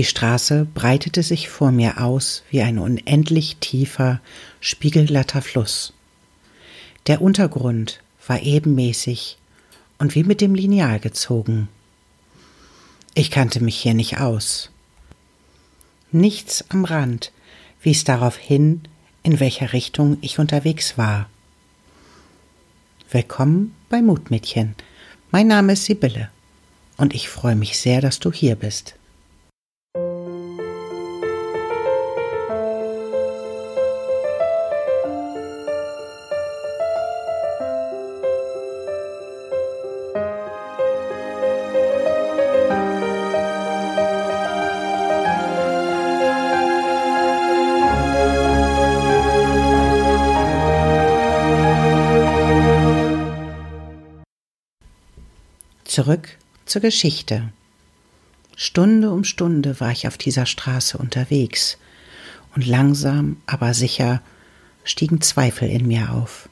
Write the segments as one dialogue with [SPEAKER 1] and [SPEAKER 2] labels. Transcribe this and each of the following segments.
[SPEAKER 1] Die Straße breitete sich vor mir aus wie ein unendlich tiefer, spiegelglatter Fluss. Der Untergrund war ebenmäßig und wie mit dem Lineal gezogen. Ich kannte mich hier nicht aus. Nichts am Rand wies darauf hin, in welcher Richtung ich unterwegs war. Willkommen bei Mutmädchen. Mein Name ist Sibylle und ich freue mich sehr, dass du hier bist. Zurück zur Geschichte. Stunde um Stunde war ich auf dieser Straße unterwegs, und langsam, aber sicher stiegen Zweifel in mir auf.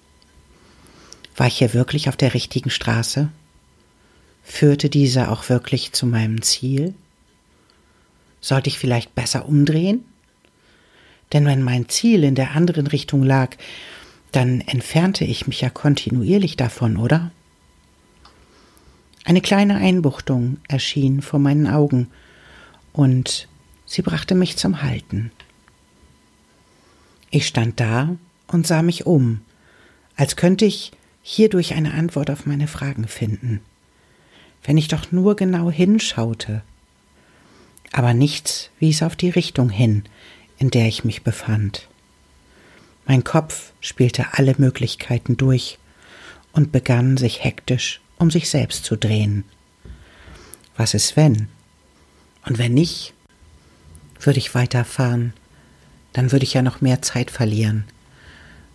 [SPEAKER 1] War ich hier wirklich auf der richtigen Straße? Führte diese auch wirklich zu meinem Ziel? Sollte ich vielleicht besser umdrehen? Denn wenn mein Ziel in der anderen Richtung lag, dann entfernte ich mich ja kontinuierlich davon, oder? Eine kleine Einbuchtung erschien vor meinen Augen, und sie brachte mich zum Halten. Ich stand da und sah mich um, als könnte ich hierdurch eine Antwort auf meine Fragen finden, wenn ich doch nur genau hinschaute. Aber nichts wies auf die Richtung hin, in der ich mich befand. Mein Kopf spielte alle Möglichkeiten durch und begann sich hektisch um sich selbst zu drehen. Was ist wenn? Und wenn nicht, würde ich weiterfahren, dann würde ich ja noch mehr Zeit verlieren.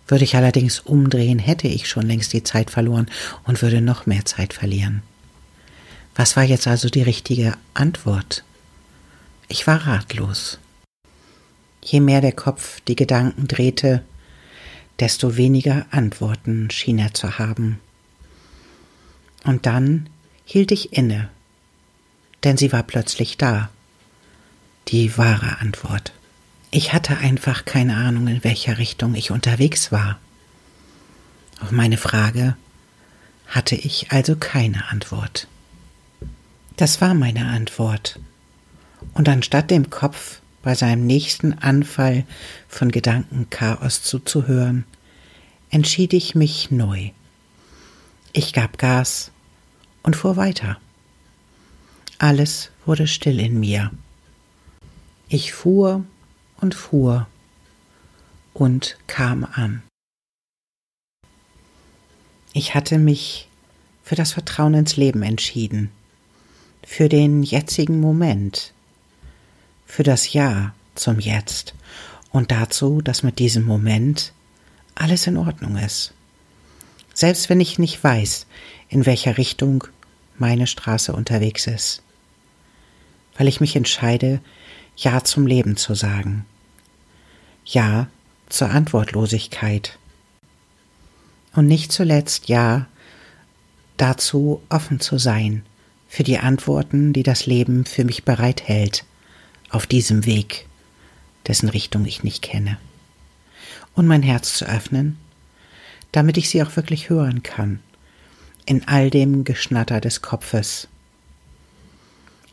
[SPEAKER 1] Würde ich allerdings umdrehen, hätte ich schon längst die Zeit verloren und würde noch mehr Zeit verlieren. Was war jetzt also die richtige Antwort? Ich war ratlos. Je mehr der Kopf die Gedanken drehte, desto weniger Antworten schien er zu haben. Und dann hielt ich inne, denn sie war plötzlich da. Die wahre Antwort. Ich hatte einfach keine Ahnung, in welcher Richtung ich unterwegs war. Auf meine Frage hatte ich also keine Antwort. Das war meine Antwort. Und anstatt dem Kopf bei seinem nächsten Anfall von Gedankenchaos zuzuhören, entschied ich mich neu. Ich gab Gas und fuhr weiter. Alles wurde still in mir. Ich fuhr und fuhr und kam an. Ich hatte mich für das Vertrauen ins Leben entschieden, für den jetzigen Moment, für das Ja zum Jetzt und dazu, dass mit diesem Moment alles in Ordnung ist. Selbst wenn ich nicht weiß, in welcher Richtung meine Straße unterwegs ist. Weil ich mich entscheide, Ja zum Leben zu sagen. Ja zur Antwortlosigkeit. Und nicht zuletzt Ja dazu offen zu sein für die Antworten, die das Leben für mich bereithält auf diesem Weg, dessen Richtung ich nicht kenne. Und mein Herz zu öffnen, damit ich sie auch wirklich hören kann in all dem Geschnatter des Kopfes.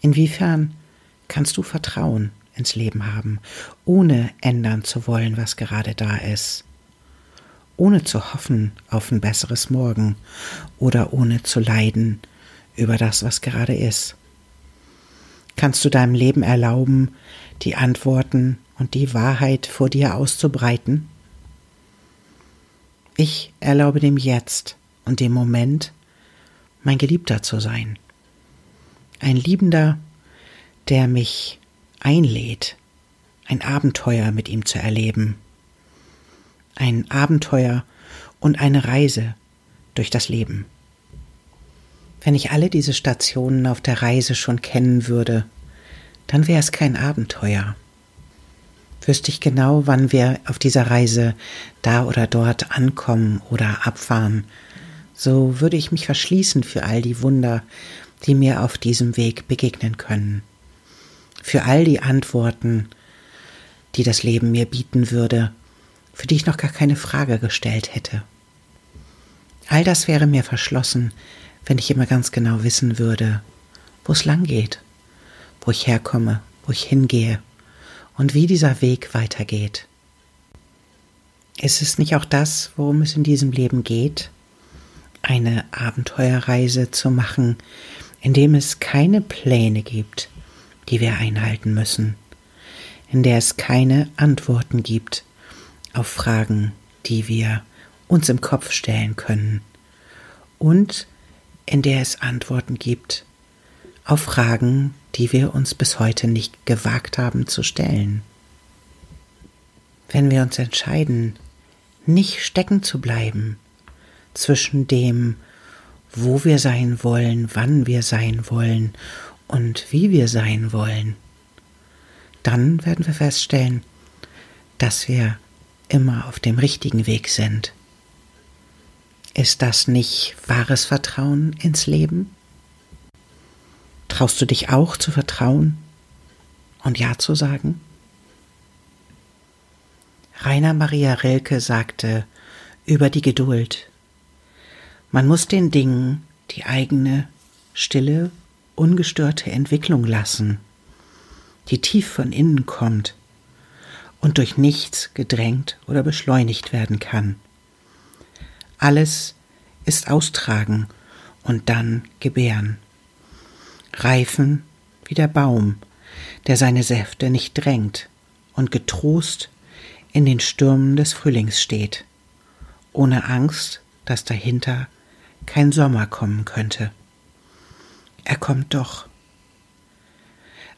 [SPEAKER 1] Inwiefern kannst du Vertrauen ins Leben haben, ohne ändern zu wollen, was gerade da ist, ohne zu hoffen auf ein besseres Morgen oder ohne zu leiden über das, was gerade ist? Kannst du deinem Leben erlauben, die Antworten und die Wahrheit vor dir auszubreiten? Ich erlaube dem Jetzt und dem Moment, mein Geliebter zu sein. Ein Liebender, der mich einlädt, ein Abenteuer mit ihm zu erleben. Ein Abenteuer und eine Reise durch das Leben. Wenn ich alle diese Stationen auf der Reise schon kennen würde, dann wäre es kein Abenteuer. Wüsste ich genau, wann wir auf dieser Reise da oder dort ankommen oder abfahren, so würde ich mich verschließen für all die Wunder, die mir auf diesem Weg begegnen können. für all die Antworten, die das Leben mir bieten würde, für die ich noch gar keine Frage gestellt hätte. All das wäre mir verschlossen, wenn ich immer ganz genau wissen würde, wo es lang geht, wo ich herkomme, wo ich hingehe und wie dieser Weg weitergeht. Ist es nicht auch das, worum es in diesem Leben geht? Eine Abenteuerreise zu machen, in dem es keine Pläne gibt, die wir einhalten müssen, in der es keine Antworten gibt auf Fragen, die wir uns im Kopf stellen können und in der es Antworten gibt auf Fragen, die wir uns bis heute nicht gewagt haben zu stellen. Wenn wir uns entscheiden, nicht stecken zu bleiben zwischen dem, wo wir sein wollen, wann wir sein wollen und wie wir sein wollen, dann werden wir feststellen, dass wir immer auf dem richtigen Weg sind. Ist das nicht wahres Vertrauen ins Leben? Traust du dich auch zu vertrauen und Ja zu sagen? Rainer Maria Rilke sagte über die Geduld, man muss den Dingen die eigene, stille, ungestörte Entwicklung lassen, die tief von innen kommt und durch nichts gedrängt oder beschleunigt werden kann. Alles ist austragen und dann gebären. Reifen wie der Baum, der seine Säfte nicht drängt und getrost in den Stürmen des Frühlings steht, ohne Angst, dass dahinter kein Sommer kommen könnte. Er kommt doch.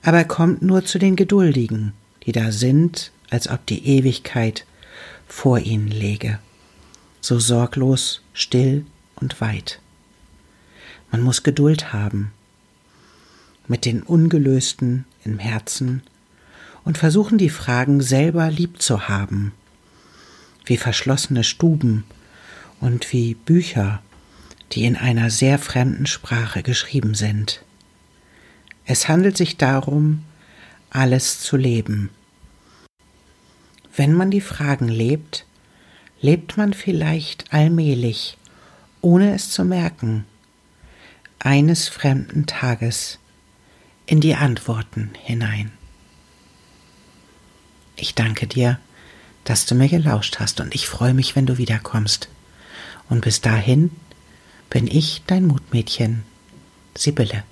[SPEAKER 1] Aber er kommt nur zu den Geduldigen, die da sind, als ob die Ewigkeit vor ihnen läge, so sorglos, still und weit. Man muss Geduld haben, mit den Ungelösten im Herzen und versuchen die Fragen selber lieb zu haben, wie verschlossene Stuben und wie Bücher, die in einer sehr fremden Sprache geschrieben sind. Es handelt sich darum, alles zu leben. Wenn man die Fragen lebt, lebt man vielleicht allmählich, ohne es zu merken, eines fremden Tages in die Antworten hinein. Ich danke dir, dass du mir gelauscht hast und ich freue mich, wenn du wiederkommst. Und bis dahin bin ich dein Mutmädchen, Sibylle.